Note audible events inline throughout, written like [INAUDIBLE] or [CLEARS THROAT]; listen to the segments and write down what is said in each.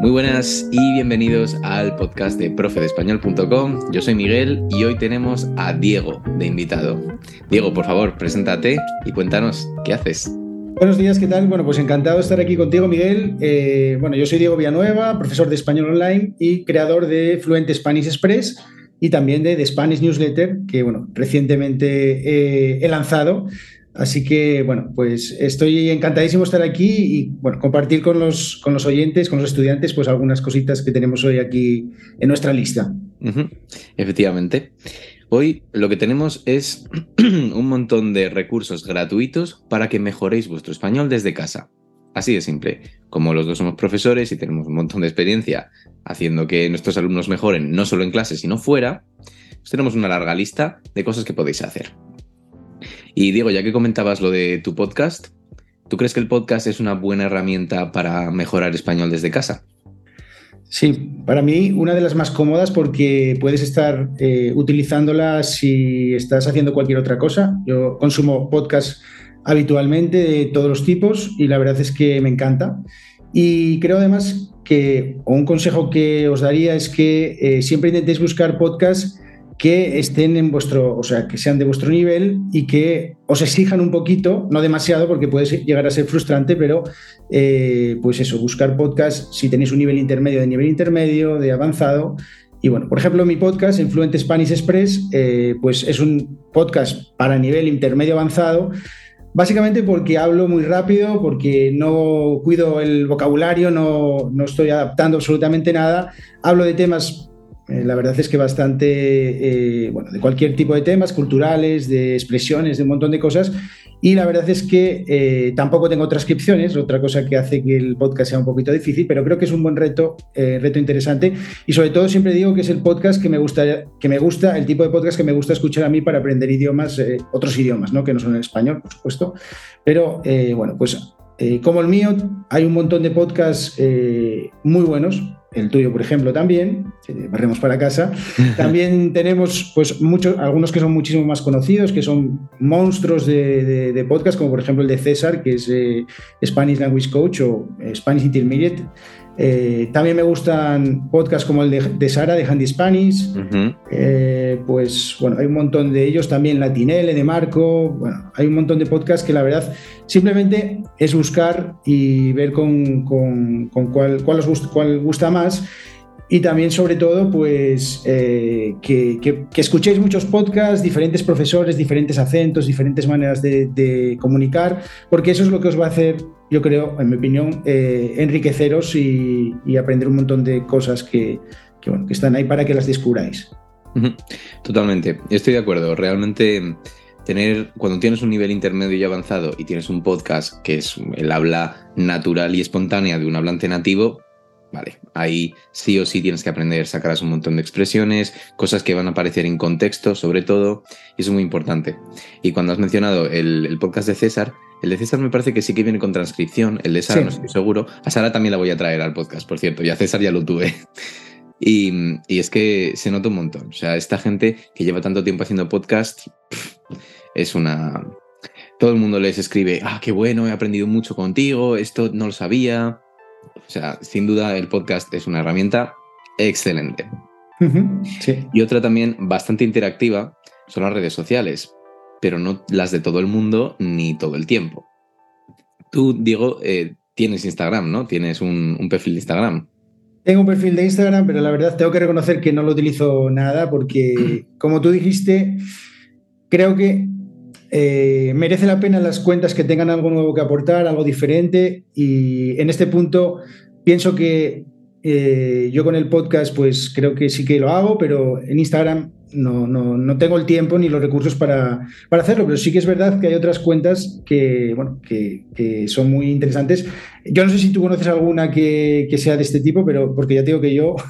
Muy buenas y bienvenidos al podcast de profedespañol.com. Yo soy Miguel y hoy tenemos a Diego de invitado. Diego, por favor, preséntate y cuéntanos qué haces. Buenos días, ¿qué tal? Bueno, pues encantado de estar aquí contigo, Miguel. Eh, bueno, yo soy Diego Villanueva, profesor de español online y creador de Fluent Spanish Express y también de The Spanish Newsletter, que bueno, recientemente eh, he lanzado Así que, bueno, pues estoy encantadísimo de estar aquí y, bueno, compartir con los, con los oyentes, con los estudiantes, pues algunas cositas que tenemos hoy aquí en nuestra lista. Efectivamente. Hoy lo que tenemos es [CLEARS THROAT] un montón de recursos gratuitos para que mejoréis vuestro español desde casa. Así de simple. Como los dos somos profesores y tenemos un montón de experiencia haciendo que nuestros alumnos mejoren no solo en clase, sino fuera, pues tenemos una larga lista de cosas que podéis hacer. Y Diego, ya que comentabas lo de tu podcast, ¿tú crees que el podcast es una buena herramienta para mejorar español desde casa? Sí, para mí una de las más cómodas porque puedes estar eh, utilizándola si estás haciendo cualquier otra cosa. Yo consumo podcast habitualmente de todos los tipos y la verdad es que me encanta. Y creo además que un consejo que os daría es que eh, siempre intentéis buscar podcasts que estén en vuestro, o sea, que sean de vuestro nivel y que os exijan un poquito, no demasiado, porque puede llegar a ser frustrante, pero eh, pues eso, buscar podcast si tenéis un nivel intermedio, de nivel intermedio, de avanzado. Y bueno, por ejemplo, mi podcast, Influente Spanish Express, eh, pues es un podcast para nivel intermedio avanzado, básicamente porque hablo muy rápido, porque no cuido el vocabulario, no, no estoy adaptando absolutamente nada, hablo de temas eh, la verdad es que bastante, eh, bueno, de cualquier tipo de temas, culturales, de expresiones, de un montón de cosas. Y la verdad es que eh, tampoco tengo transcripciones, otra cosa que hace que el podcast sea un poquito difícil, pero creo que es un buen reto, reto interesante. Y sobre todo siempre digo que es el podcast que me gusta, que me gusta, el tipo de podcast que me gusta escuchar a mí para aprender idiomas, otros idiomas, ¿no? que no son el español, por supuesto. Pero bueno, pues como el mío, hay un montón de podcasts muy buenos el tuyo, por ejemplo, también, barremos para casa. [LAUGHS] También tenemos pues, muchos, algunos que son muchísimo más conocidos, que son monstruos de, podcast, como por ejemplo el de César, que es eh, Spanish Language Coach o eh, Spanish Intermediate. Eh, también me gustan podcasts como el de, Sara, de Handy Spanish. pues bueno, hay un montón de ellos, también Latinele, de Marco. Bueno, hay un montón de podcasts que la verdad simplemente es buscar y ver con, cuál, cuál, os gusta, cuál gusta más y también sobre todo pues eh, que, escuchéis muchos podcasts, diferentes profesores, diferentes acentos, diferentes maneras de, comunicar, porque eso es lo que os va a hacer, yo creo, en mi opinión, eh, enriqueceros y, aprender un montón de cosas que, que están ahí para que las descubráis. Totalmente, estoy de acuerdo. Realmente tener, cuando tienes un nivel intermedio y avanzado y tienes un podcast que es el habla natural y espontánea de un hablante nativo, Vale, ahí sí o sí tienes que aprender, sacarás un montón de expresiones, cosas que van a aparecer en contexto, sobre todo, y eso es muy importante. Y cuando has mencionado el, podcast de César, el de César me parece que sí que viene con transcripción, el de Sara no estoy seguro. A Sara también la voy a traer al podcast, por cierto, y a César ya lo tuve. Y, es que se nota un montón. O sea, esta gente que lleva tanto tiempo haciendo podcast es una. Todo el mundo les escribe, ah, qué bueno, he aprendido mucho contigo, esto no lo sabía. O sea, sin duda el podcast es una herramienta excelente. Y otra también bastante interactiva son las redes sociales, pero no las de todo el mundo ni todo el tiempo. Tú, Diego, eh, tienes Instagram, ¿no? Tienes un, perfil de Instagram. Tengo un perfil de Instagram, pero la verdad tengo que reconocer que no lo utilizo nada porque, como tú dijiste, creo que eh, merece la pena las cuentas que tengan algo nuevo que aportar, algo diferente. Y en este punto pienso que eh, yo con el podcast pues creo que sí que lo hago, pero en Instagram no, no, no, tengo el tiempo ni los recursos para, para, hacerlo, pero sí que es verdad que hay otras cuentas que, bueno, que, que son muy interesantes. Yo no sé si tú conoces alguna que, que, sea de este tipo, pero porque ya te digo que yo... [LAUGHS]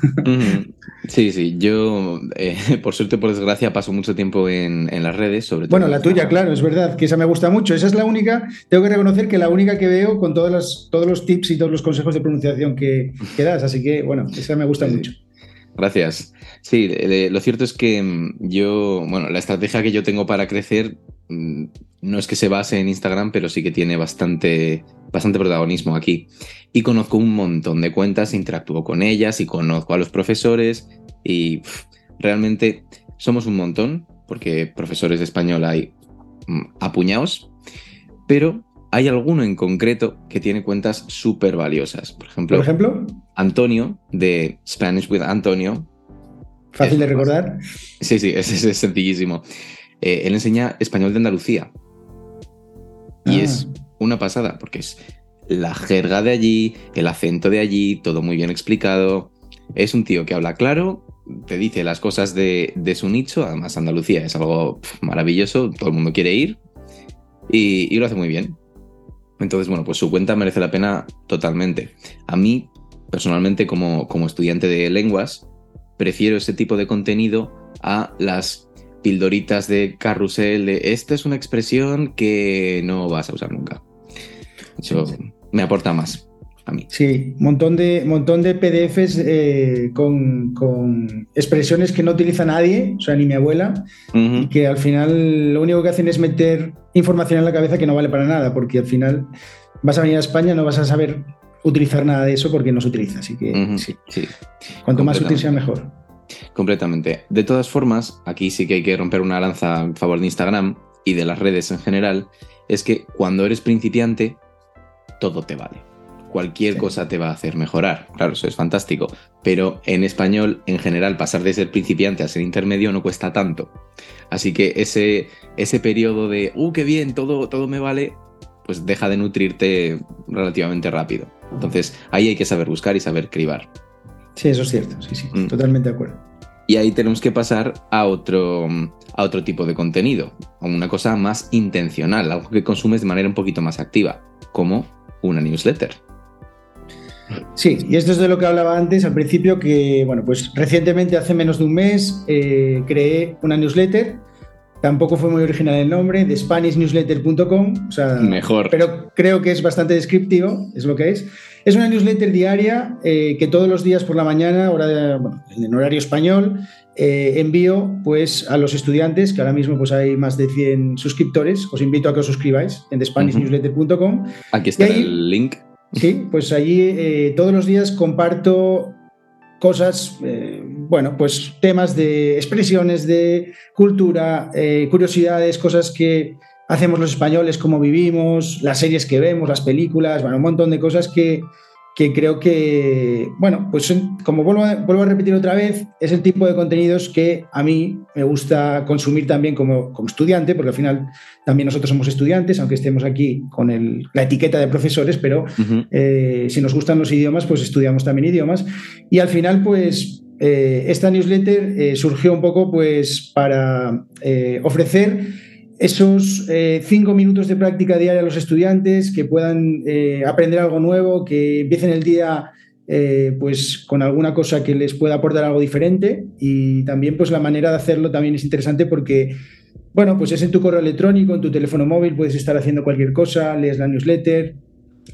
Sí, sí, yo eh, [LAUGHS] por suerte, por desgracia, paso mucho tiempo en, en, las redes, sobre todo. Bueno, la tuya, claro, es verdad, que esa me gusta mucho. Esa es la única, tengo que reconocer que la única que veo con todos los, todos los tips y todos los consejos de pronunciación que, que das, así que bueno, esa me gusta mucho. Gracias. Sí, lo cierto es que mm, yo, bueno, la estrategia que yo tengo para crecer mm, no es que se base en Instagram, pero sí que tiene bastante, bastante protagonismo aquí. Y conozco un montón de cuentas, interactúo con ellas y conozco a los profesores y realmente somos un montón, porque profesores de español hay mm, apuñados, pero hay alguno en concreto que tiene cuentas súper valiosas. Por ejemplo, ¿Por ejemplo, Antonio de Spanish with Antonio. Fácil de recordar. Sí, sí, es, es sencillísimo. Eh, él enseña español de Andalucía. Y ah. es una pasada, porque es la jerga de allí, el acento de allí, todo muy bien explicado. Es un tío que habla claro, te dice las cosas de, su nicho, además Andalucía es algo maravilloso, todo el mundo quiere ir y, lo hace muy bien. Entonces, bueno, pues su cuenta merece la pena totalmente. A mí, personalmente, como, como estudiante de lenguas, prefiero ese tipo de contenido a las pildoritas de carrusel de esta es una expresión que no vas a usar nunca. Eso me aporta más a mí. Sí, montón de, montón de PDFs eh, con, expresiones que no utiliza nadie, o sea, ni mi abuela, y que al final lo único que hacen es meter información en la cabeza que no vale para nada, porque al final vas a venir a España, no vas a saber utilizar nada de eso porque no se utiliza. Así que sí. Cuanto más útil sea, mejor. Completamente. De todas formas, aquí sí que hay que romper una lanza en favor de Instagram y de las redes en general. Es que cuando eres principiante, todo te vale cualquier cosa te va a hacer mejorar. Claro, eso es fantástico. Pero en español, en general, pasar de ser principiante a ser intermedio no cuesta tanto. Así que ese, ese periodo de, ¡uh, qué bien! Todo, todo me vale, pues deja de nutrirte relativamente rápido. Entonces, ahí hay que saber buscar y saber cribar. Sí, eso es cierto. Sí, sí, mm. totalmente de acuerdo. Y ahí tenemos que pasar a otro, a otro tipo de contenido, a una cosa más intencional, algo que consumes de manera un poquito más activa, como una newsletter. Sí, y esto es de lo que hablaba antes al principio, que bueno, pues recientemente, hace menos de un mes, eh, creé una newsletter. Tampoco fue muy original el nombre, de SpanishNewsletter.com. O sea, Mejor. Pero creo que es bastante descriptivo, es lo que es. Es una newsletter diaria eh, que todos los días por la mañana, hora en horario español, eh, envío pues, a los estudiantes, que ahora mismo pues, hay más de 100 suscriptores. Os invito a que os suscribáis en SpanishNewsletter.com. Aquí está el link. Sí, pues allí eh, todos los días comparto cosas, eh, bueno, pues temas de expresiones de cultura, eh, curiosidades, cosas que hacemos los españoles, cómo vivimos, las series que vemos, las películas, bueno, un montón de cosas que, que creo que, bueno, pues como vuelvo a, vuelvo a, repetir otra vez, es el tipo de contenidos que a mí me gusta consumir también como, como estudiante, porque al final también nosotros somos estudiantes, aunque estemos aquí con el, la etiqueta de profesores, pero eh, si nos gustan los idiomas, pues estudiamos también idiomas. Y al final, pues eh, esta newsletter eh, surgió un poco pues para ofrecer esos eh, cinco minutos de práctica diaria a los estudiantes, que puedan eh, aprender algo nuevo, que empiecen el día eh, pues con alguna cosa que les pueda aportar algo diferente. Y también pues la manera de hacerlo también es interesante porque bueno pues es en tu correo electrónico, en tu teléfono móvil, puedes estar haciendo cualquier cosa, lees la newsletter,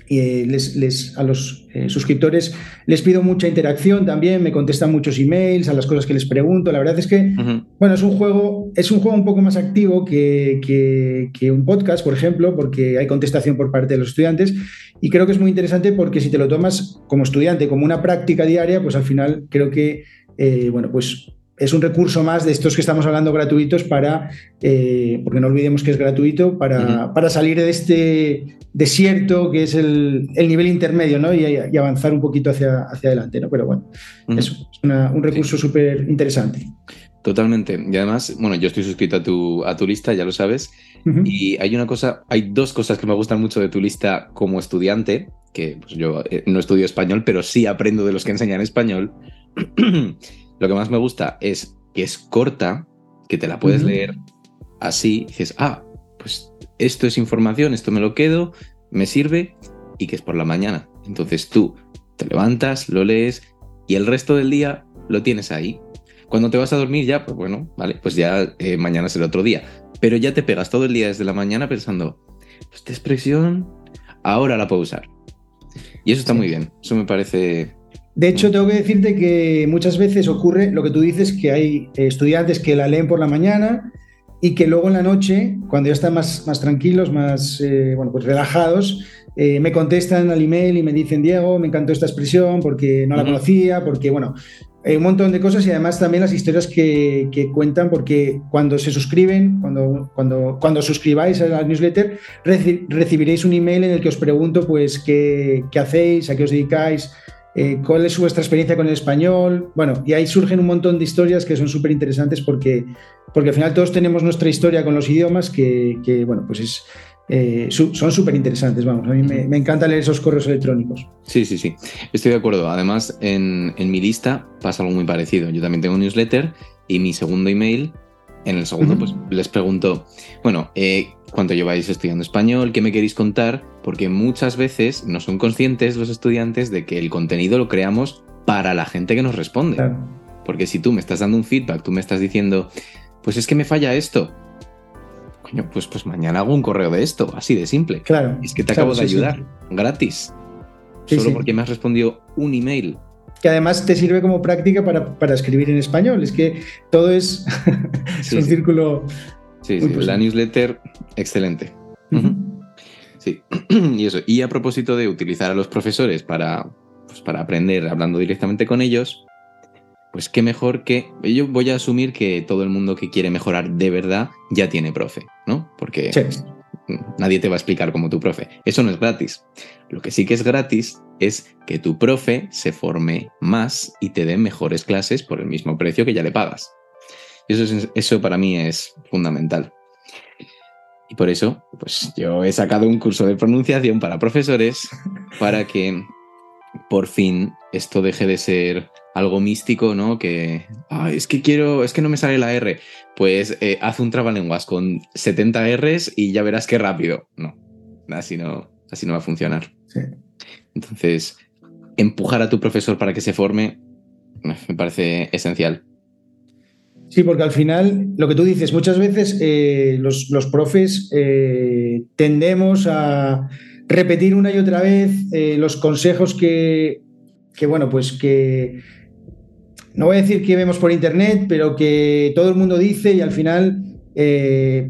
y les, a los eh, suscriptores les pido mucha interacción también, me contestan muchos emails a las cosas que les pregunto. La verdad es que, bueno, es un juego, es un juego un poco más activo que, que, un podcast, por ejemplo, porque hay contestación por parte de los estudiantes. Y creo que es muy interesante porque si te lo tomas como estudiante, como una práctica diaria, pues al final creo que, eh, bueno, pues es un recurso más de estos que estamos hablando gratuitos para, eh, porque no olvidemos que es gratuito, para, para, salir de este desierto que es el, nivel intermedio ¿no? y, avanzar un poquito hacia, hacia adelante. ¿no? Pero bueno, eso es un recurso súper interesante. Totalmente. Y además, bueno, yo estoy suscrito a tu, a tu lista, ya lo sabes. Y hay una cosa, hay dos cosas que me gustan mucho de tu lista como estudiante, que pues, yo eh, no estudio español, pero sí aprendo de los que enseñan español. [CLEARS THROAT] Lo que más me gusta es que es corta, que te la puedes leer así, y dices, ah, pues esto es información, esto me lo quedo, me sirve, y que es por la mañana. Entonces tú te levantas, lo lees, y el resto del día lo tienes ahí. Cuando te vas a dormir ya, pues bueno, vale, pues ya eh, mañana es el otro día. Pero ya te pegas todo el día desde la mañana pensando, esta expresión ahora la puedo usar. Y eso está muy bien, eso me parece De hecho, tengo que decirte que muchas veces ocurre lo que tú dices, que hay estudiantes que la leen por la mañana y que luego en la noche, cuando ya están más, más tranquilos, más eh, bueno, pues relajados, eh, me contestan al email y me dicen, Diego, me encantó esta expresión porque no la conocía, porque, bueno, hay un montón de cosas y además también las historias que, cuentan, porque cuando se suscriben, cuando, cuando, cuando suscribáis a la newsletter, recibiréis un email en el que os pregunto, pues, qué, qué hacéis, a qué os dedicáis, eh, cuál es vuestra experiencia con el español. Bueno, y ahí surgen un montón de historias que son súper interesantes porque, porque al final todos tenemos nuestra historia con los idiomas que, bueno, pues es, eh, son súper interesantes, vamos, a mí me, encanta leer esos correos electrónicos. Sí, sí, sí, estoy de acuerdo. Además, en, en mi lista pasa algo muy parecido. Yo también tengo un newsletter y mi segundo email en el segundo, pues les pregunto, bueno, eh, ¿cuánto lleváis estudiando español? ¿Qué me queréis contar? Porque muchas veces no son conscientes los estudiantes de que el contenido lo creamos para la gente que nos responde. Porque si tú me estás dando un feedback, tú me estás diciendo, pues es que me falla esto. Coño, pues, pues mañana hago un correo de esto, así de simple. Claro. Es que te acabo de ayudar, gratis. solo porque me has respondido un email que además te sirve como práctica para, escribir en español. Es que todo es, [LAUGHS] un círculo. Sí, sí la newsletter, excelente. Sí, [CLEARS THROAT] y eso. Y a propósito de utilizar a los profesores para, pues para aprender hablando directamente con ellos, pues qué mejor que. Yo voy a asumir que todo el mundo que quiere mejorar de verdad ya tiene profe, ¿no? Porque nadie te va a explicar como tu profe. Eso no es gratis. Lo que sí que es gratis es que tu profe se forme más y te dé mejores clases por el mismo precio que ya le pagas. Eso, eso para mí es fundamental. Y por eso, pues yo he sacado un curso de pronunciación para profesores [LAUGHS] para que por fin esto deje de ser algo místico, ¿no? Que es que quiero, es que no me sale la R. Pues eh, haz un trabalenguas con 70 Rs y ya verás qué rápido. No, así no, así no va a funcionar. Sí. Entonces, empujar a tu profesor para que se forme me parece esencial. Sí, porque al final, lo que tú dices, muchas veces eh, los, profes eh, tendemos a repetir una y otra vez eh, los consejos que, que, bueno, pues que no voy a decir que vemos por internet, pero que todo el mundo dice y al final,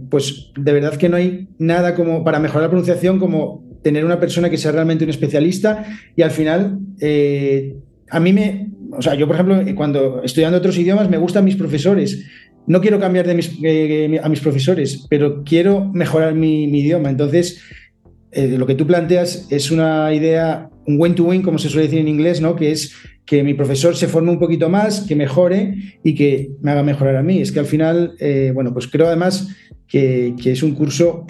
pues de verdad que no hay nada como para mejorar la pronunciación como tener una persona que sea realmente un especialista y al final, a mí me, o sea, yo por ejemplo, cuando estudiando otros idiomas me gustan mis profesores. No quiero cambiar de mis, eh, a mis profesores, pero quiero mejorar mi, idioma. Entonces, eh, lo que tú planteas es una idea, un win-to-win, como se suele decir en inglés, ¿no? Que es que mi profesor se forme un poquito más, que mejore y que me haga mejorar a mí. Es que al final, bueno, pues creo además que, es un curso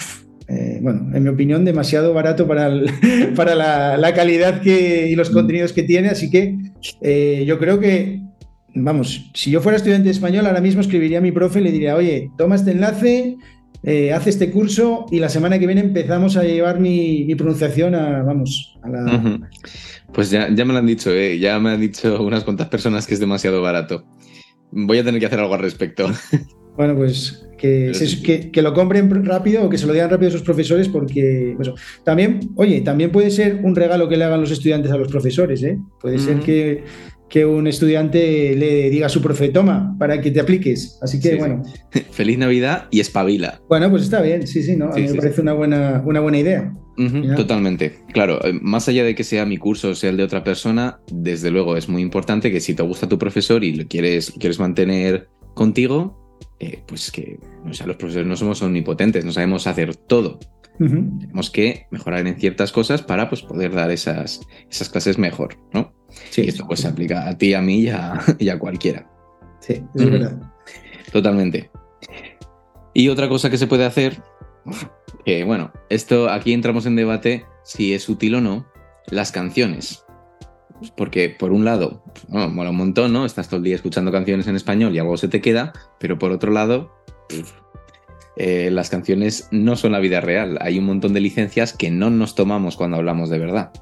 eh, bueno, en mi opinión, demasiado barato para, [LAUGHS] para la, calidad que, y los mm. contenidos que tiene. Así que eh, yo creo que, vamos, si yo fuera estudiante de español, ahora mismo escribiría a mi profe y le diría, oye, toma este enlace, eh, haz este curso y la semana que viene empezamos a llevar mi, pronunciación a, vamos, a la... Pues ya, ya me lo han dicho, ya me han dicho unas cuantas personas que es demasiado barato. Voy a tener que hacer algo al respecto. [LAUGHS] Bueno, pues que, que, lo compren rápido o que se lo digan rápido a sus profesores porque pues, también, oye, también puede ser un regalo que le hagan los estudiantes a los profesores, ¿eh? Puede ser que, que, un estudiante le diga a su profe, toma, para que te apliques. Así que, bueno. [LAUGHS] Feliz Navidad y espabila. Bueno, pues está bien, sí, sí, ¿no? A mí me parece una, buena, una buena idea. totalmente. Claro, eh, más allá de que sea mi curso o sea el de otra persona, desde luego es muy importante que si te gusta tu profesor y lo quieres, quieres mantener contigo, eh, pues que o sea, los profesores no somos omnipotentes, no sabemos hacer todo. Tenemos que mejorar en ciertas cosas para pues, poder dar esas, esas clases mejor, ¿no? Sí, y esto pues se aplica a ti, a mí y a, [LAUGHS] cualquiera. Sí, es verdad. Totalmente. Y otra cosa que se puede hacer, que bueno, esto aquí entramos en debate si es útil o no, las canciones. Porque por un lado, mola un montón, ¿no? Estás todo el día escuchando canciones en español y algo se te queda, pero por otro lado, eh, las canciones no son la vida real. Hay un montón de licencias que no nos tomamos cuando hablamos de verdad.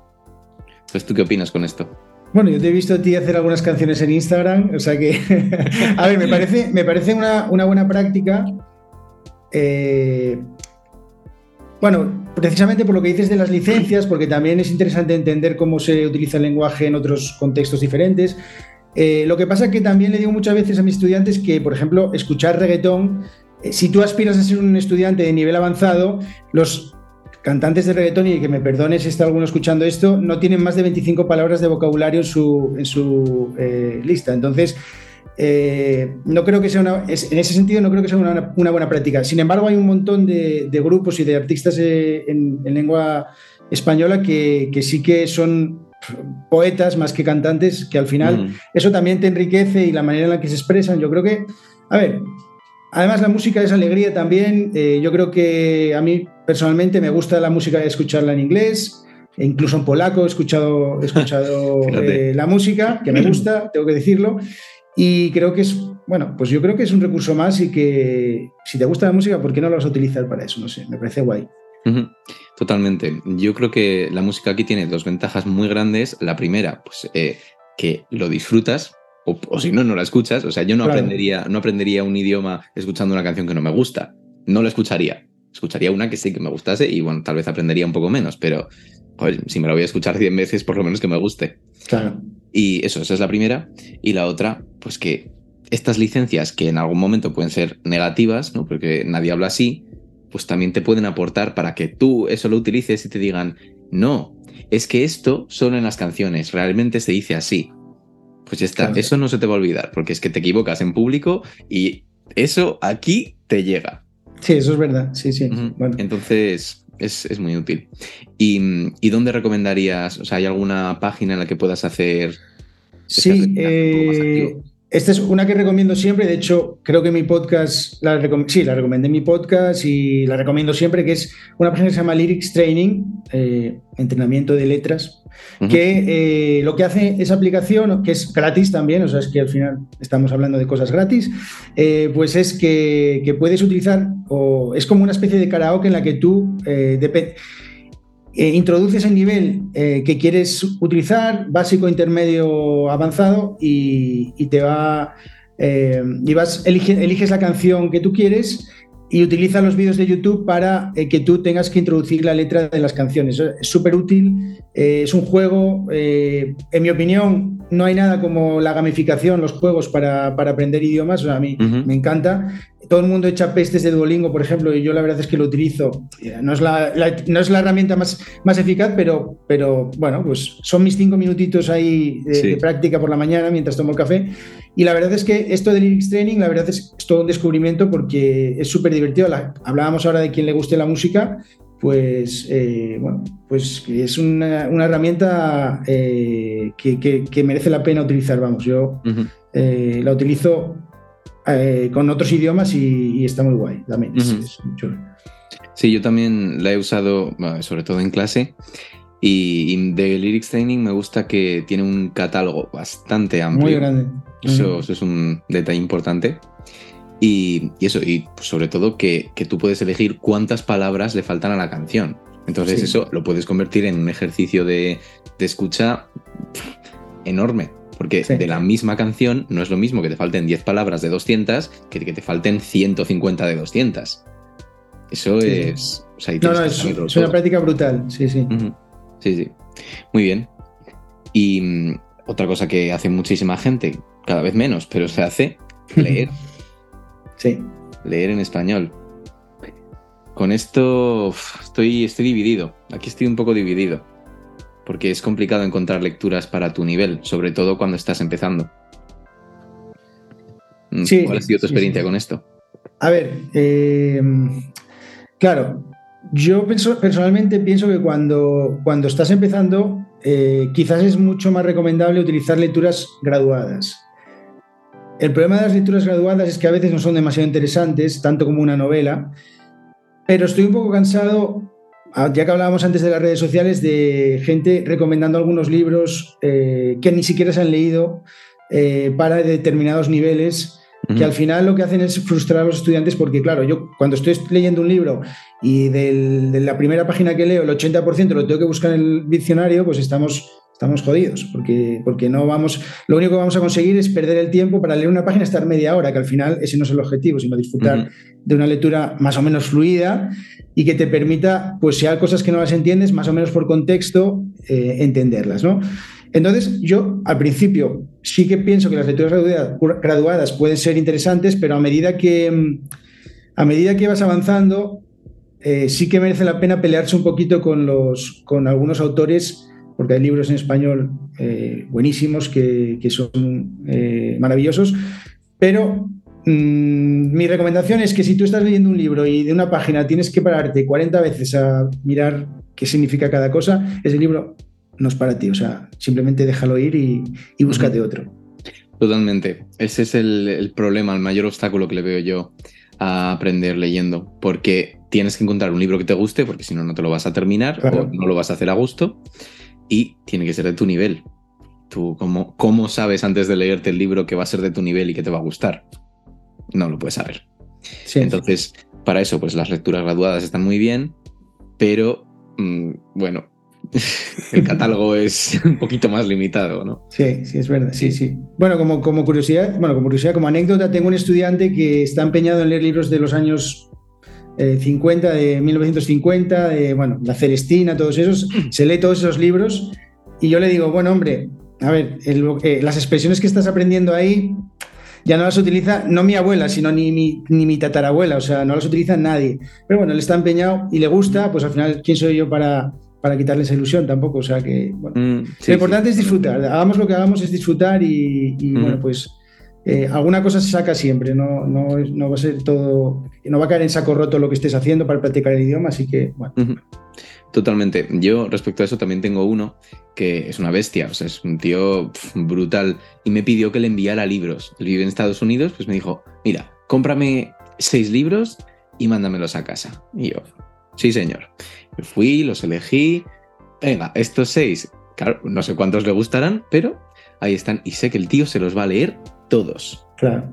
Pues tú qué opinas con esto? Bueno, yo te he visto a ti hacer algunas canciones en Instagram, o sea que, [LAUGHS] a ver, me parece, me parece una, buena práctica. Eh, bueno, precisamente por lo que dices de las licencias, porque también es interesante entender cómo se utiliza el lenguaje en otros contextos diferentes. Eh, lo que pasa es que también le digo muchas veces a mis estudiantes que, por ejemplo, escuchar reggaetón, eh, si tú aspiras a ser un estudiante de nivel avanzado, los cantantes de reggaetón, y que me perdone si está alguno escuchando esto, no tienen más de 25 palabras de vocabulario en su, en su eh, lista. Entonces, no creo que sea una, en ese sentido no creo que sea una, buena práctica. Sin embargo, hay un montón de, grupos y de artistas en, lengua española que, que, sí que son poetas más que cantantes, que al final eso también te enriquece y la manera en la que se expresan. Yo creo que, a ver, además la música es alegría también. Eh, yo creo que a mí personalmente me gusta la música de escucharla en inglés. E incluso en polaco he escuchado, he escuchado [LAUGHS] eh, la música, que me [CLEARS THROAT] gusta, tengo que decirlo. Y creo que es, bueno, pues yo creo que es un recurso más y que si te gusta la música, ¿por qué no lo vas a utilizar para eso? No sé, me parece guay. Totalmente. Yo creo que la música aquí tiene dos ventajas muy grandes. La primera, pues eh, que lo disfrutas, o, si no, no la escuchas. O sea, yo no, aprendería, no aprendería un idioma escuchando una canción que no me gusta. No la escucharía. Escucharía una que sí que me gustase y bueno, tal vez aprendería un poco menos, pero si me la voy a escuchar 100 veces, por lo menos que me guste. Claro. Y eso, esa es la primera. Y la otra, pues que estas licencias que en algún momento pueden ser negativas, ¿no? Porque nadie habla así, pues también te pueden aportar para que tú eso lo utilices y te digan, no, es que esto solo en las canciones, realmente se dice así. Pues ya está, eso no se te va a olvidar, porque es que te equivocas en público y eso aquí te llega. Sí, eso es verdad, sí, sí. Entonces, es, muy útil. ¿Y, dónde recomendarías? O sea, ¿hay alguna página en la que puedas hacer... Sí, eh, esta es una que recomiendo siempre, de hecho creo que mi podcast, la sí, la recomendé en mi podcast y la recomiendo siempre, que es una página que se llama Lyrics Training, eh, entrenamiento de letras, que eh, lo que hace esa aplicación, que es gratis también, o sea, es que al final estamos hablando de cosas gratis, eh, pues es que, que, puedes utilizar, o es como una especie de karaoke en la que tú, depende eh, introduces el nivel eh, que quieres utilizar, básico, intermedio, avanzado, y, te va. Eh, y vas, eliges la canción que tú quieres y utiliza los vídeos de YouTube para que tú tengas que introducir la letra de las canciones. Es súper útil, es un juego, en mi opinión, no hay nada como la gamificación, los juegos para, aprender idiomas, a mí me encanta todo el mundo echa pestes de Duolingo, por ejemplo, y yo la verdad es que lo utilizo. No es la, no es la herramienta más, más eficaz, pero, pero bueno, pues son mis cinco minutitos ahí de, práctica por la mañana mientras tomo el café. Y la verdad es que esto del Lyrics Training, la verdad es, es todo un descubrimiento porque es súper divertido. hablábamos ahora de quien le guste la música, pues eh, bueno, pues es una, herramienta eh, que, merece la pena utilizar. Vamos, yo eh, la utilizo eh, con otros idiomas y, está muy guay también. Sí, yo también la he usado, sobre todo en clase. Y, de Lyrics Training me gusta que tiene un catálogo bastante amplio. Muy grande. Eso, es un detalle importante. Y, eso, y sobre todo que, tú puedes elegir cuántas palabras le faltan a la canción. Entonces eso lo puedes convertir en un ejercicio de, de escucha enorme. Porque de la misma canción no es lo mismo que te falten 10 palabras de 200 que que te falten 150 de 200. Eso es. no, no, es, una práctica brutal. Sí, sí. Sí, sí. Muy bien. Y mm, otra cosa que hace muchísima gente, cada vez menos, pero se hace, [LAUGHS] leer. sí. Leer en español. Con esto estoy, estoy dividido. Aquí estoy un poco dividido porque es complicado encontrar lecturas para tu nivel, sobre todo cuando estás empezando. Mm, ¿Cuál ha sido tu experiencia con esto? A ver, eh, claro, yo personalmente pienso que cuando, cuando estás empezando, eh, quizás es mucho más recomendable utilizar lecturas graduadas. El problema de las lecturas graduadas es que a veces no son demasiado interesantes, tanto como una novela, pero estoy un poco cansado ya que hablábamos antes de las redes sociales, de gente recomendando algunos libros eh, que ni siquiera se han leído eh, para determinados niveles, que al final lo que hacen es frustrar a los estudiantes porque, claro, yo cuando estoy leyendo un libro y de la primera página que leo el 80% lo tengo que buscar en el diccionario, pues estamos, estamos jodidos, porque, porque no vamos, lo único que vamos a conseguir es perder el tiempo para leer una página, estar media hora, que al final ese no es el objetivo, sino disfrutar de una lectura más o menos fluida y que te permita, pues si hay cosas que no las entiendes, más o menos por contexto, eh, entenderlas, ¿no? Entonces, yo al principio sí que pienso que las lecturas graduadas pueden ser interesantes, pero a medida que, a medida que vas avanzando, eh, sí que merece la pena pelearse un poquito con, los, con algunos autores porque hay libros en español eh, buenísimos que, son eh, maravillosos, pero mm, mi recomendación es que si tú estás leyendo un libro y de una página tienes que pararte 40 veces a mirar qué significa cada cosa, ese libro no es para ti, o sea, simplemente déjalo ir y, búscate otro. Totalmente. Ese es el, problema, el mayor obstáculo que le veo yo a aprender leyendo, porque tienes que encontrar un libro que te guste, porque si no, no te lo vas a terminar o no lo vas a hacer a gusto y tiene que ser de tu nivel. Tú, ¿cómo, ¿cómo sabes antes de leerte el libro que va a ser de tu nivel y que te va a gustar? No lo puedes saber. Entonces, para eso, pues las lecturas graduadas están muy bien, pero mm, bueno, [LAUGHS] el catálogo [LAUGHS] es un poquito más limitado, ¿no? Sí, sí, es verdad, sí, sí. Bueno, como, como curiosidad, bueno, como curiosidad, como anécdota, tengo un estudiante que está empeñado en leer libros de los años 50, eh, de 1950, de, bueno, La Celestina, todos esos, [CLEARS THROAT] se lee todos esos libros y yo le digo, bueno, hombre, a ver, eh, las expresiones que estás aprendiendo ahí ya no las utiliza, no mi abuela, sino ni mi, ni mi tatarabuela, o sea, no las utiliza nadie. Pero bueno, él está empeñado y le gusta, pues al final, ¿quién soy yo para, para quitarle esa ilusión tampoco? O sea que, bueno, mm, lo importante es disfrutar, hagamos lo que hagamos, es disfrutar y, bueno, pues eh, alguna cosa se saca siempre, no, no, va a ser todo, no va a caer en saco roto lo que estés haciendo para practicar el idioma, así que bueno. Totalmente. Yo respecto a eso también tengo uno que es una bestia, o sea, es un tío brutal y me pidió que le enviara libros. Él vive en Estados Unidos, pues me dijo, mira, cómprame seis libros y mándamelos a casa. Y yo, sí señor. fui, los elegí, venga, estos seis, claro, no sé cuántos le gustarán, pero ahí están y sé que el tío se los va a leer todos. Claro.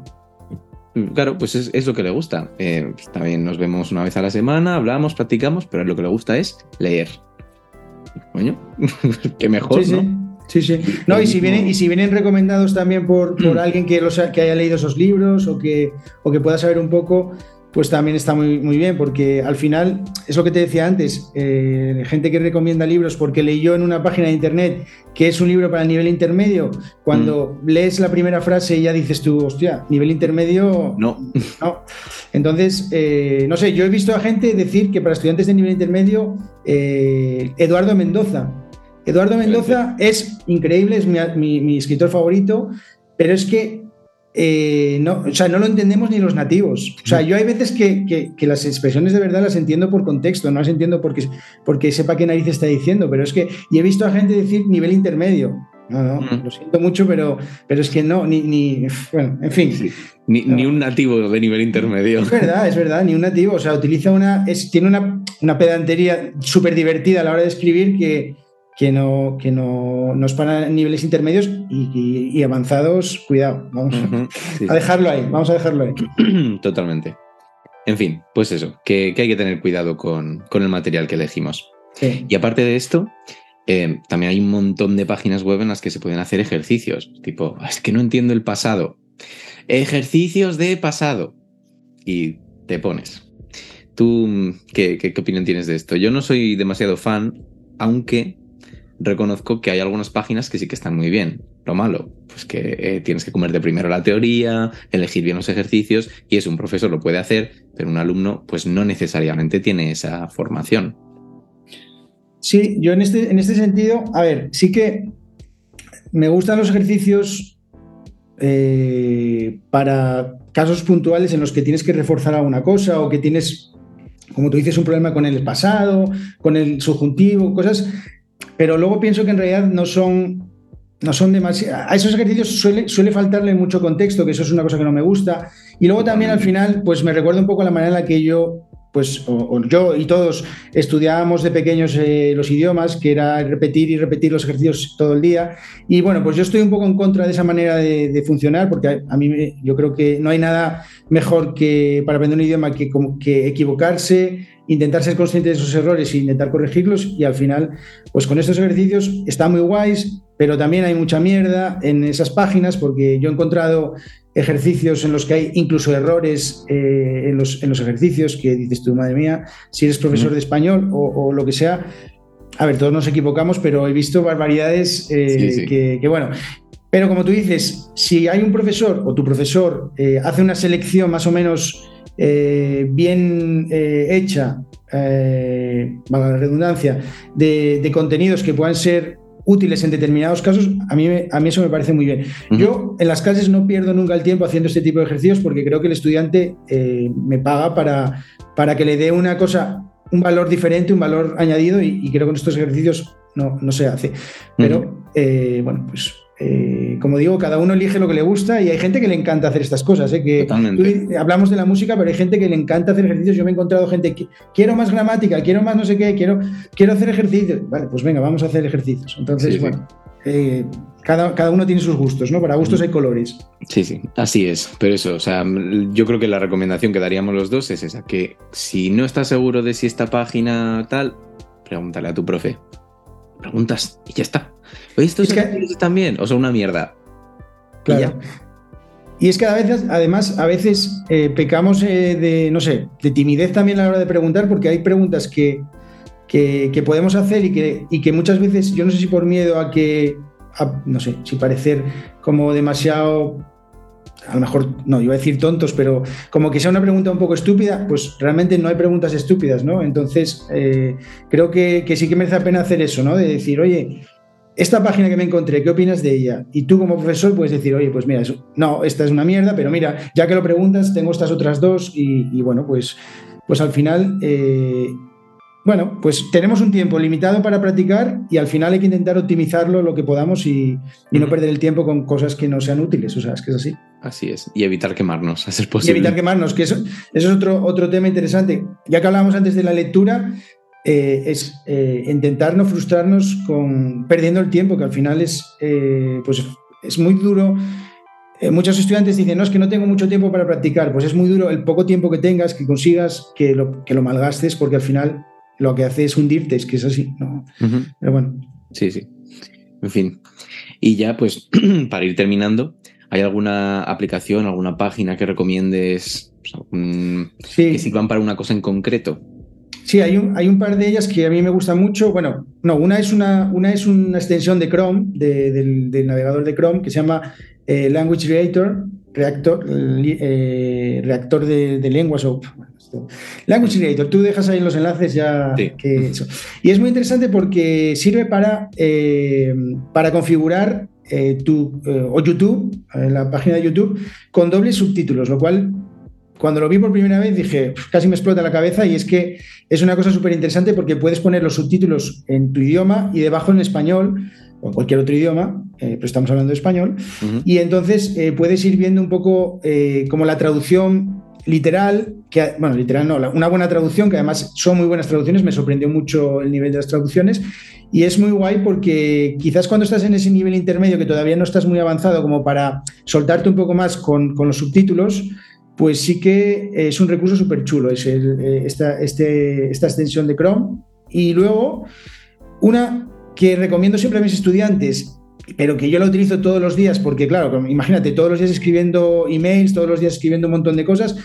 Claro, pues es, lo que le gusta. Eh, pues también nos vemos una vez a la semana, hablamos, practicamos, pero lo que le gusta es leer. Coño, [LAUGHS] qué mejor, sí, ¿no? Sí, sí. No, y si, vienen, y si vienen recomendados también por, por alguien que, los, que haya leído esos libros o que, o que pueda saber un poco, pues también está muy, muy bien, porque al final, es lo que te decía antes, eh, gente que recomienda libros porque leyó en una página de internet que es un libro para el nivel intermedio, cuando mm. lees la primera frase y ya dices tú, hostia, nivel intermedio... No. [LAUGHS] No. Entonces, eh, no sé, yo he visto a gente decir que para estudiantes de nivel intermedio, eh, Eduardo Mendoza. Eduardo Mendoza es increíble, es mi escritor favorito, pero es que eh, no, o sea, no lo entendemos ni los nativos. O sea, yo hay veces que, las expresiones de verdad las entiendo por contexto, no las entiendo porque, porque sepa qué nariz está diciendo, pero es que, y he visto a gente decir nivel intermedio. No, no, mm. lo siento mucho, pero, pero es que no, ni, ni bueno, en fin. Ni, un nativo de nivel intermedio. Es verdad, es verdad, ni un nativo. O sea, utiliza una, es, tiene una, una pedantería súper divertida a la hora de escribir que, que no, que no, es para niveles intermedios y, avanzados, cuidado, vamos [LAUGHS] a dejarlo ahí, vamos a dejarlo ahí. [CLEARS THROAT] Totalmente. En fin, pues eso, que, hay que tener cuidado con, el material que elegimos. Y aparte de esto, eh, también hay un montón de páginas web en las que se pueden hacer ejercicios, tipo, ah, es que no entiendo el pasado. Ejercicios de pasado. Y te pones. ¿Tú qué, qué opinión tienes de esto? Yo no soy demasiado fan, aunque reconozco que hay algunas páginas que sí que están muy bien. Lo malo, pues que eh, tienes que comerte primero la teoría, elegir bien los ejercicios, y eso un profesor lo puede hacer, pero un alumno pues no necesariamente tiene esa formación. Sí, yo en este, en este sentido, a ver, sí que me gustan los ejercicios eh, para casos puntuales en los que tienes que reforzar alguna cosa o que tienes, como tú dices, un problema con el pasado, con el subjuntivo, cosas pero luego pienso que en realidad no son, no son demasiado... A esos ejercicios suele, suele faltarle mucho contexto, que eso es una cosa que no me gusta. Y luego también al final, pues me recuerda un poco la manera en la que yo pues yo y todos estudiábamos de pequeños eh, los idiomas, que era repetir y repetir los ejercicios todo el día. Y bueno, pues yo estoy un poco en contra de esa manera de, funcionar, porque a, mí yo creo que no hay nada mejor que para aprender un idioma que, que equivocarse, intentar ser consciente de esos errores e intentar corregirlos y al final, pues con estos ejercicios está muy guays, pero también hay mucha mierda en esas páginas porque yo he encontrado ejercicios en los que hay incluso errores eh, en, los, en, los, ejercicios que dices tú, madre mía, si eres profesor de español o, lo que sea. A ver, todos nos equivocamos, pero he visto barbaridades eh, Que, bueno. Pero como tú dices, si hay un profesor o tu profesor eh, hace una selección más o menos bien hecha, eh, la redundancia, de, de contenidos que puedan ser útiles en determinados casos, a mí, a mí eso me parece muy bien. Yo en las clases no pierdo nunca el tiempo haciendo este tipo de ejercicios porque creo que el estudiante eh, me paga para, para que le dé una cosa, un valor diferente, un valor añadido y, creo que con estos ejercicios no, no se hace. Pero eh, bueno, pues eh, como digo, cada uno elige lo que le gusta y hay gente que le encanta hacer estas cosas. ¿eh? Que hablamos de la música, pero hay gente que le encanta hacer ejercicios. Yo me he encontrado gente que quiero más gramática, quiero más no sé qué, quiero, quiero hacer ejercicios. Vale, pues venga, vamos a hacer ejercicios. Entonces, bueno, eh, cada, cada, uno tiene sus gustos, ¿no? Para gustos hay colores. Sí, sí, así es. Pero eso, o sea, yo creo que la recomendación que daríamos los dos es esa, que si no estás seguro de si esta página tal, pregúntale a tu profe. Preguntas y ya está. ¿Esto es que también? O sea, una mierda. Claro. Y, es que a veces, además, a veces eh, pecamos eh, de, no sé, de timidez también a la hora de preguntar, porque hay preguntas que, que, podemos hacer y que, y que muchas veces, yo no sé si por miedo a que, no sé, si parecer como demasiado a lo mejor, no, iba a decir tontos, pero como que sea una pregunta un poco estúpida, pues realmente no hay preguntas estúpidas, ¿no? Entonces, eh, creo que, que, sí que merece la pena hacer eso, ¿no? De decir, oye, esta página que me encontré, ¿qué opinas de ella? Y tú como profesor puedes decir, oye, pues mira, no, esta es una mierda, pero mira, ya que lo preguntas, tengo estas otras dos y, bueno, pues, pues al final, eh, bueno, pues tenemos un tiempo limitado para practicar y al final hay que intentar optimizarlo lo que podamos y, no perder el tiempo con cosas que no sean útiles, o sea, es que es así. Así es, y evitar quemarnos, [LAUGHS] a ser posible. Y evitar quemarnos, que eso, eso es otro, otro tema interesante. Ya que hablábamos antes de la lectura, eh, es eh, intentar no frustrarnos con perdiendo el tiempo, que al final es, eh, pues es muy duro. muchos estudiantes dicen, no, es que no tengo mucho tiempo para practicar. Pues es muy duro el poco tiempo que tengas, que consigas, que lo, que lo malgastes, porque al final lo que hace es hundirte, es que es así. ¿no? Pero bueno. Sí, sí. En fin. Y ya, pues, [CLEARS THROAT] para ir terminando, ¿hay alguna aplicación, alguna página que recomiendes que sirvan para una cosa en concreto? Sí, hay un, hay un par de ellas que a mí me gustan mucho. Bueno, no, una es una, una, es una extensión de Chrome, del, navegador de Chrome, que se llama eh, Language Creator, reactor, eh, reactor de, lenguas o Language Creator, tú dejas ahí los enlaces ya que eso. Y es muy interesante porque sirve para, eh, para configurar tu, o YouTube, la página de YouTube, con dobles subtítulos, lo cual cuando lo vi por primera vez dije, casi me explota la cabeza y es que es una cosa súper interesante porque puedes poner los subtítulos en tu idioma y debajo en español o en cualquier otro idioma, eh, pero estamos hablando de español, y entonces eh, puedes ir viendo un poco eh, como la traducción literal, que, bueno, literal no, una buena traducción, que además son muy buenas traducciones, me sorprendió mucho el nivel de las traducciones, y es muy guay porque quizás cuando estás en ese nivel intermedio que todavía no estás muy avanzado como para soltarte un poco más con, con los subtítulos, pues sí que es un recurso súper chulo, es eh, esta, este, esta extensión de Chrome. Y luego, una que recomiendo siempre a mis estudiantes, pero que yo la utilizo todos los días, porque claro, imagínate, todos los días escribiendo emails, todos los días escribiendo un montón de cosas,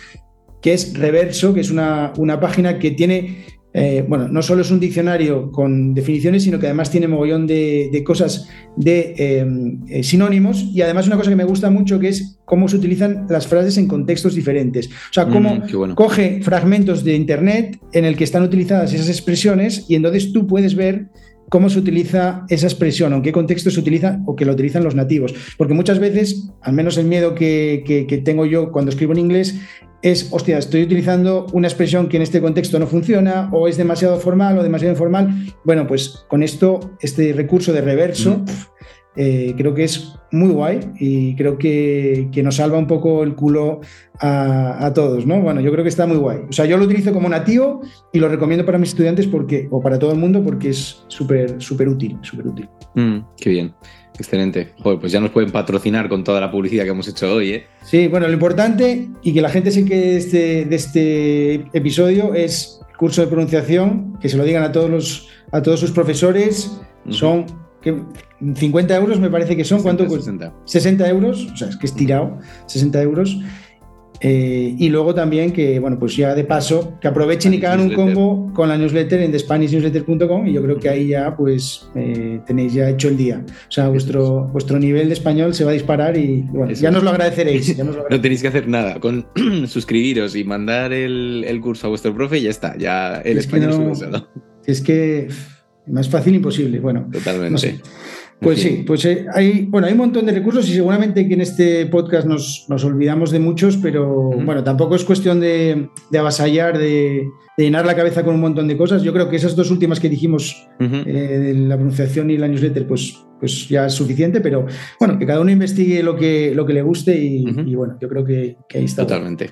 que es Reverso, que es una, una página que tiene eh, bueno, no solo es un diccionario con definiciones, sino que además tiene mogollón de, cosas de eh, eh, sinónimos y además una cosa que me gusta mucho que es cómo se utilizan las frases en contextos diferentes. O sea, cómo mm, coge fragmentos de Internet en el que están utilizadas esas expresiones y entonces tú puedes ver cómo se utiliza esa expresión, o en qué contexto se utiliza o que lo utilizan los nativos. Porque muchas veces, al menos el miedo que tengo yo cuando escribo en inglés, es, hostia, estoy utilizando una expresión que en este contexto no funciona o es demasiado formal o demasiado informal. Bueno, pues con esto, este recurso de reverso eh, creo que es muy guay y creo que, nos salva un poco el culo a, todos, ¿no? Bueno, yo creo que está muy guay. O sea, yo lo utilizo como nativo y lo recomiendo para mis estudiantes porque, o para todo el mundo porque es súper, súper útil, súper útil. Mm, qué bien. Excelente. Joder, pues ya nos pueden patrocinar con toda la publicidad que hemos hecho hoy, ¿eh? Sí, bueno, lo importante y que la gente se quede de este, de este episodio es curso de pronunciación, que se lo digan a todos los a todos sus profesores. Son 50 euros me parece que son. ¿Cuánto 60. 60 euros, o sea, es que es tirado, 60 euros. Eh, y luego también que, bueno, pues ya de paso, que aprovechen y que hagan un combo con la newsletter en thespanishnewsletter.com y yo creo que ahí ya, pues, eh, tenéis ya hecho el día. O sea, vuestro, vuestro nivel de español se va a disparar y, bueno, ya nos lo [LAUGHS] agradeceréis. no tenéis que hacer nada, con [CLEARS THROAT] suscribiros y mandar el, el, curso a vuestro profe y ya está, ya el español sube solo. Es que más fácil imposible. Bueno, totalmente. Pues sí, pues eh, hay, bueno, hay un montón de recursos y seguramente que en este podcast nos, olvidamos de muchos, pero bueno, tampoco es cuestión de, avasallar, de, llenar la cabeza con un montón de cosas. Yo creo que esas dos últimas que dijimos, eh, la pronunciación y la newsletter, pues, pues ya es suficiente, pero bueno, que cada uno investigue lo que, lo que le guste y, bueno, yo creo que, que ahí está. Totalmente.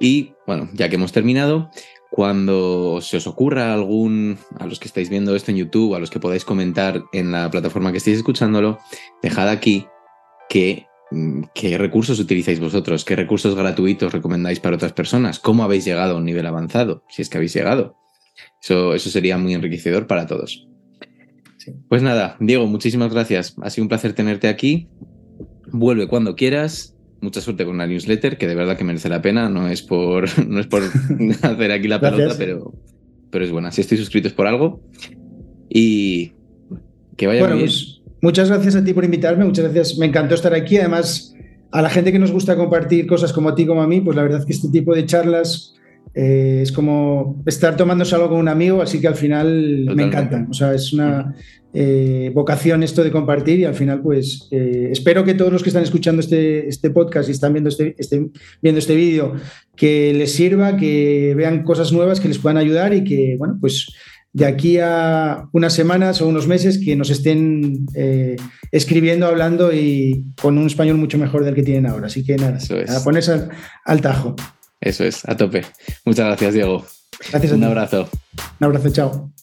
Y bueno, ya que hemos terminado, cuando se os ocurra algún, a los que estáis viendo esto en YouTube, a los que podáis comentar en la plataforma que estéis escuchándolo, dejad aquí qué, mm, qué recursos utilizáis vosotros, qué recursos gratuitos recomendáis para otras personas, cómo habéis llegado a un nivel avanzado, si es que habéis llegado. Eso, eso sería muy enriquecedor para todos. Pues nada, Diego, muchísimas gracias. Ha sido un placer tenerte aquí. Vuelve cuando quieras mucha suerte con la newsletter, que de verdad que merece la pena. No es por, [LAUGHS] no es por [LAUGHS] hacer aquí la pelota, pero, pero es buena. Si estoy suscrito es por algo. Y que vaya bien. Pues, muchas gracias a ti por invitarme. Muchas gracias. Me encantó estar aquí. Además, a la gente que nos gusta compartir cosas como a ti, como a mí, pues la verdad es que este tipo de charlas eh, es como estar tomándose algo con un amigo, así que al final me encantan. O sea, es una eh, vocación esto de compartir y al final, pues eh, espero que todos los que están escuchando este, este podcast y están viendo este, este, viendo este vídeo, que les sirva, que vean cosas nuevas que les puedan ayudar y que, bueno, pues de aquí a unas semanas o unos meses que nos estén escribiendo, hablando y con un español mucho mejor del que tienen ahora. Así que nada, a ponerse al tajo. Eso es, a tope. Muchas gracias, Diego. Gracias. Un abrazo. Un abrazo, chao.